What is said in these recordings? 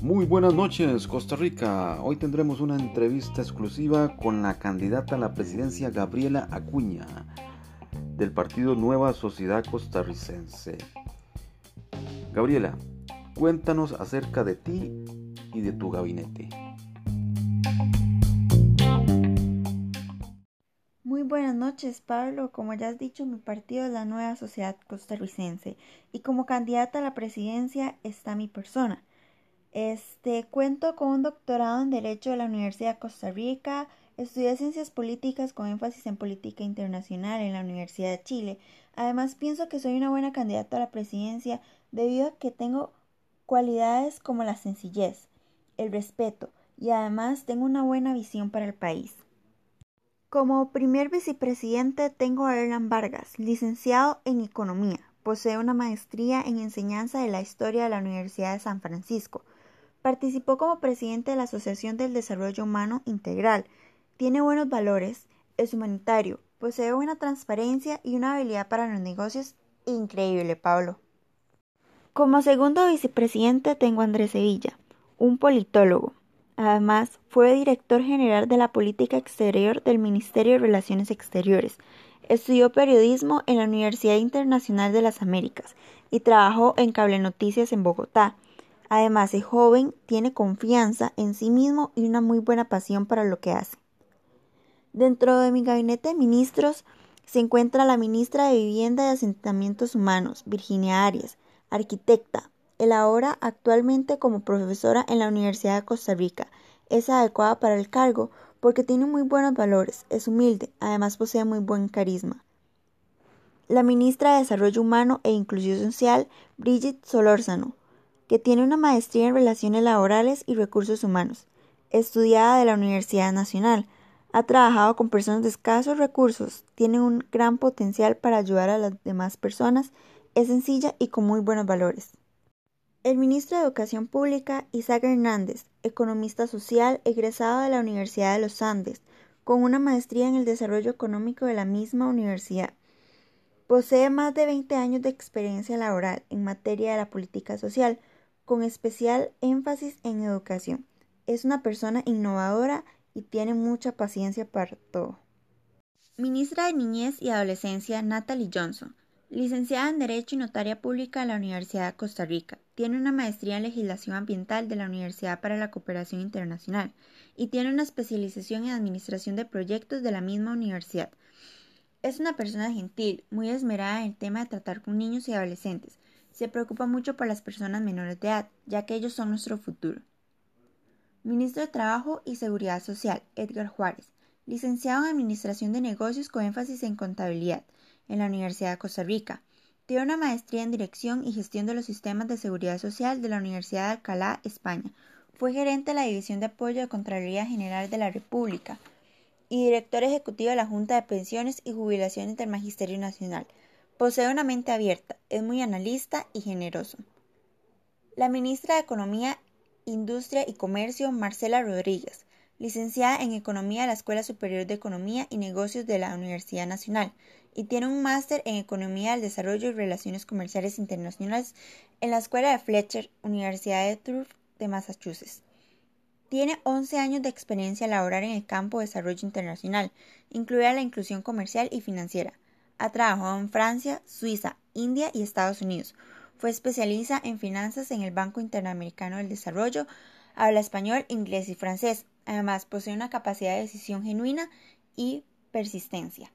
Muy buenas noches, Costa Rica. Hoy tendremos una entrevista exclusiva con la candidata a la presidencia Gabriela Acuña del partido Nueva Sociedad Costarricense. Gabriela, cuéntanos acerca de ti y de tu gabinete. Buenas noches, Pablo. Como ya has dicho, mi partido es la Nueva Sociedad Costarricense y como candidata a la presidencia está mi persona. Este, cuento con un doctorado en Derecho de la Universidad de Costa Rica, estudié Ciencias Políticas con énfasis en Política Internacional en la Universidad de Chile. Además, pienso que soy una buena candidata a la presidencia debido a que tengo cualidades como la sencillez, el respeto y además tengo una buena visión para el país. Como primer vicepresidente tengo a Erlan Vargas, licenciado en Economía. Posee una maestría en enseñanza de la historia de la Universidad de San Francisco. Participó como presidente de la Asociación del Desarrollo Humano Integral. Tiene buenos valores, es humanitario, posee buena transparencia y una habilidad para los negocios increíble, Pablo. Como segundo vicepresidente tengo a Andrés Sevilla, un politólogo. Además, fue director general de la política exterior del Ministerio de Relaciones Exteriores. Estudió periodismo en la Universidad Internacional de las Américas y trabajó en Cable Noticias en Bogotá. Además es joven, tiene confianza en sí mismo y una muy buena pasión para lo que hace. Dentro de mi gabinete de ministros se encuentra la ministra de Vivienda y Asentamientos Humanos, Virginia Arias, arquitecta, elabora actualmente como profesora en la Universidad de Costa Rica. Es adecuada para el cargo porque tiene muy buenos valores, es humilde, además posee muy buen carisma. La ministra de Desarrollo Humano e Inclusión Social, Brigitte Solórzano, que tiene una maestría en Relaciones Laborales y Recursos Humanos, estudiada de la Universidad Nacional. Ha trabajado con personas de escasos recursos, tiene un gran potencial para ayudar a las demás personas, es sencilla y con muy buenos valores. El ministro de Educación Pública, Isaac Hernández, economista social, egresado de la Universidad de los Andes, con una maestría en el desarrollo económico de la misma universidad. Posee más de 20 años de experiencia laboral en materia de la política social, con especial énfasis en educación. Es una persona innovadora y tiene mucha paciencia para todo. Ministra de Niñez y Adolescencia Natalie Johnson, licenciada en Derecho y Notaria Pública de la Universidad de Costa Rica. Tiene una maestría en Legislación Ambiental de la Universidad para la Cooperación Internacional y tiene una especialización en Administración de Proyectos de la misma universidad. Es una persona gentil, muy esmerada en el tema de tratar con niños y adolescentes, se preocupa mucho por las personas menores de edad, ya que ellos son nuestro futuro. Ministro de Trabajo y Seguridad Social, Edgar Juárez, licenciado en Administración de Negocios con énfasis en Contabilidad, en la Universidad de Costa Rica. Tiene una maestría en Dirección y Gestión de los Sistemas de Seguridad Social de la Universidad de Alcalá, España. Fue gerente de la División de Apoyo de Contraloría General de la República y director ejecutivo de la Junta de Pensiones y Jubilaciones del Magisterio Nacional. Posee una mente abierta, es muy analista y generoso. La ministra de Economía, Industria y Comercio, Marcela Rodríguez, licenciada en Economía de la Escuela Superior de Economía y Negocios de la Universidad Nacional, y tiene un máster en Economía del Desarrollo y Relaciones Comerciales Internacionales en la Escuela de Fletcher, Universidad de Turf de Massachusetts. Tiene 11 años de experiencia laboral en el campo de desarrollo internacional, incluida la inclusión comercial y financiera. Ha trabajado en Francia, Suiza, India y Estados Unidos. Fue especialista en finanzas en el Banco Interamericano del Desarrollo. Habla español, inglés y francés. Además, posee una capacidad de decisión genuina y persistencia.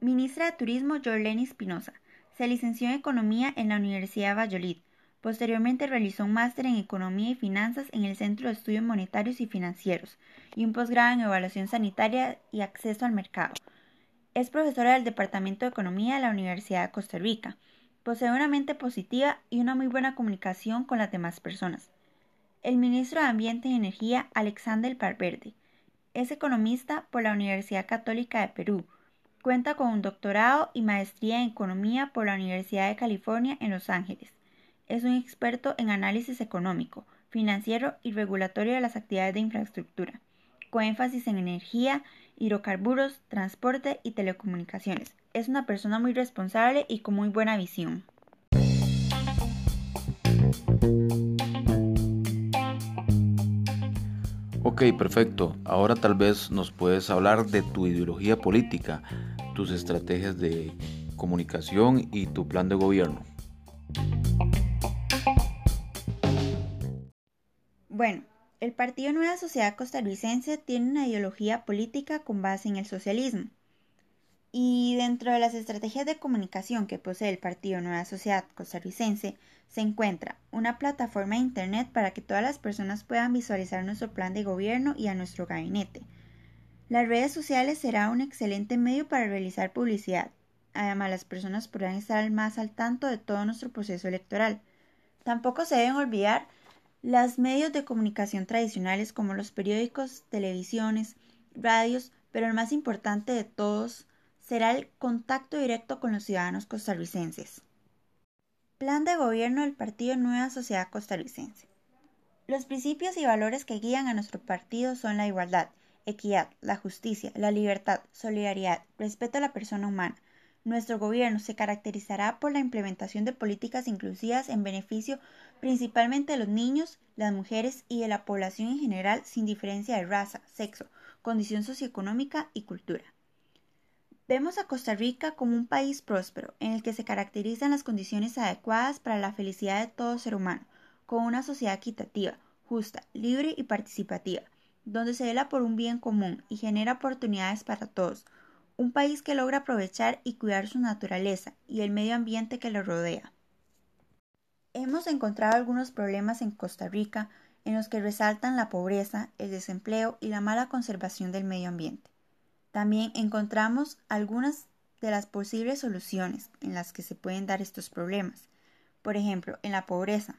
Ministra de Turismo Jorleni Espinosa. Se licenció en Economía en la Universidad de Valladolid. Posteriormente realizó un máster en Economía y Finanzas en el Centro de Estudios Monetarios y Financieros y un posgrado en Evaluación Sanitaria y Acceso al Mercado. Es profesora del Departamento de Economía de la Universidad de Costa Rica. Posee una mente positiva y una muy buena comunicación con las demás personas. El ministro de Ambiente y Energía, Alexander Parverde, es economista por la Universidad Católica de Perú. Cuenta con un doctorado y maestría en Economía por la Universidad de California en Los Ángeles. Es un experto en análisis económico, financiero y regulatorio de las actividades de infraestructura, con énfasis en energía, hidrocarburos, transporte y telecomunicaciones. Es una persona muy responsable y con muy buena visión. Ok, perfecto. Ahora tal vez nos puedes hablar de tu ideología política, tus estrategias de comunicación y tu plan de gobierno. Bueno, el Partido Nueva Sociedad Costarricense tiene una ideología política con base en el socialismo. Y dentro de las estrategias de comunicación que posee el Partido Nueva Sociedad Costarricense se encuentra una plataforma de Internet para que todas las personas puedan visualizar nuestro plan de gobierno y a nuestro gabinete. Las redes sociales será un excelente medio para realizar publicidad. Además, las personas podrán estar más al tanto de todo nuestro proceso electoral. Tampoco se deben olvidar los medios de comunicación tradicionales como los periódicos, televisiones, radios, pero el más importante de todos será el contacto directo con los ciudadanos costarricenses. Plan de gobierno del Partido Nueva Sociedad Costarricense. Los principios y valores que guían a nuestro partido son la igualdad, equidad, la justicia, la libertad, solidaridad, respeto a la persona humana. Nuestro gobierno se caracterizará por la implementación de políticas inclusivas en beneficio principalmente de los niños, las mujeres y de la población en general sin diferencia de raza, sexo, condición socioeconómica y cultura. Vemos a Costa Rica como un país próspero, en el que se caracterizan las condiciones adecuadas para la felicidad de todo ser humano, con una sociedad equitativa, justa, libre y participativa, donde se vela por un bien común y genera oportunidades para todos, un país que logra aprovechar y cuidar su naturaleza y el medio ambiente que lo rodea. Hemos encontrado algunos problemas en Costa Rica en los que resaltan la pobreza, el desempleo y la mala conservación del medio ambiente. También encontramos algunas de las posibles soluciones en las que se pueden dar estos problemas. Por ejemplo, en la pobreza.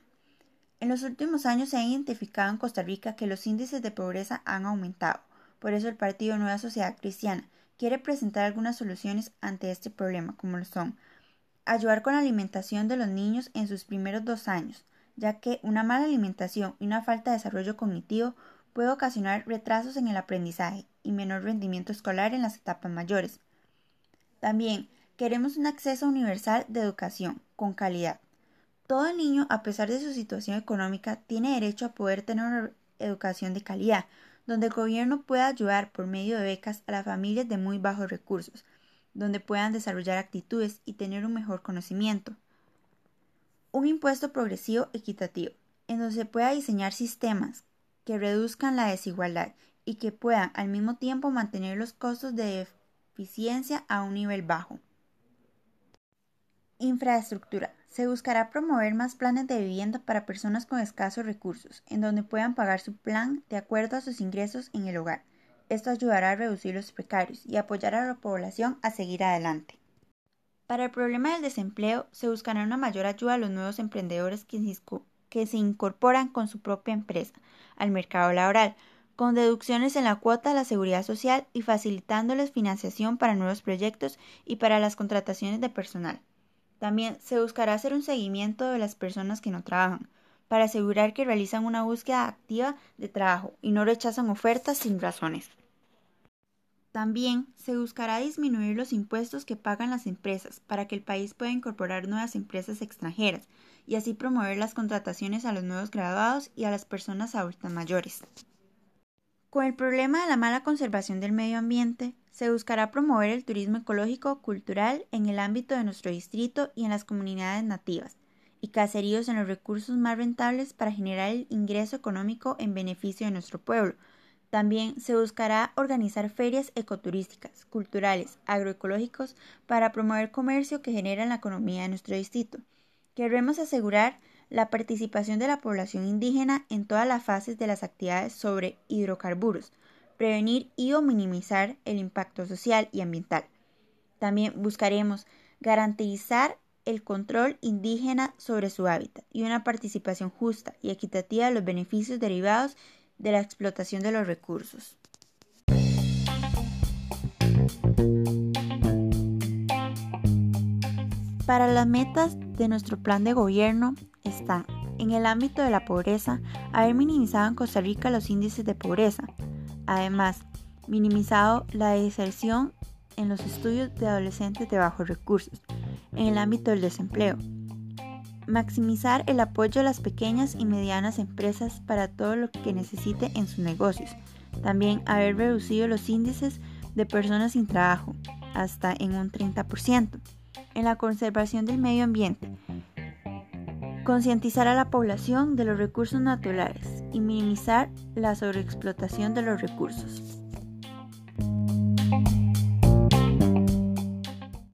En los últimos años se ha identificado en Costa Rica que los índices de pobreza han aumentado. Por eso el Partido Nueva Sociedad Cristiana quiere presentar algunas soluciones ante este problema, como lo son ayudar con la alimentación de los niños en sus primeros dos años, ya que una mala alimentación y una falta de desarrollo cognitivo puede ocasionar retrasos en el aprendizaje y menor rendimiento escolar en las etapas mayores. También queremos un acceso universal de educación con calidad. Todo niño, a pesar de su situación económica, tiene derecho a poder tener una educación de calidad, donde el gobierno pueda ayudar por medio de becas a las familias de muy bajos recursos, donde puedan desarrollar actitudes y tener un mejor conocimiento. Un impuesto progresivo equitativo, en donde se pueda diseñar sistemas que reduzcan la desigualdad y que puedan al mismo tiempo mantener los costos de eficiencia a un nivel bajo. Infraestructura. Se buscará promover más planes de vivienda para personas con escasos recursos, en donde puedan pagar su plan de acuerdo a sus ingresos en el hogar. Esto ayudará a reducir los precarios y apoyar a la población a seguir adelante. Para el problema del desempleo, se buscará una mayor ayuda a los nuevos emprendedores que se incorporan con su propia empresa al mercado laboral, con deducciones en la cuota de la seguridad social y facilitándoles financiación para nuevos proyectos y para las contrataciones de personal. También se buscará hacer un seguimiento de las personas que no trabajan, para asegurar que realizan una búsqueda activa de trabajo y no rechazan ofertas sin razones. También se buscará disminuir los impuestos que pagan las empresas para que el país pueda incorporar nuevas empresas extranjeras y así promover las contrataciones a los nuevos graduados y a las personas adultas mayores. Con el problema de la mala conservación del medio ambiente, se buscará promover el turismo ecológico cultural en el ámbito de nuestro distrito y en las comunidades nativas, y caseríos en los recursos más rentables para generar el ingreso económico en beneficio de nuestro pueblo, también se buscará organizar ferias ecoturísticas, culturales, agroecológicos para promover comercio que genera la economía de nuestro distrito. Queremos asegurar la participación de la población indígena en todas las fases de las actividades sobre hidrocarburos, prevenir y o minimizar el impacto social y ambiental. También buscaremos garantizar el control indígena sobre su hábitat y una participación justa y equitativa de los beneficios derivados de la explotación de los recursos. Para las metas de nuestro plan de gobierno está, en el ámbito de la pobreza, haber minimizado en Costa Rica los índices de pobreza. Además, minimizado la deserción en los estudios de adolescentes de bajos recursos, en el ámbito del desempleo. maximizar el apoyo a las pequeñas y medianas empresas para todo lo que necesite en sus negocios. También haber reducido los índices de personas sin trabajo hasta en un 30%. En la conservación del medio ambiente, concientizar a la población de los recursos naturales y minimizar la sobreexplotación de los recursos.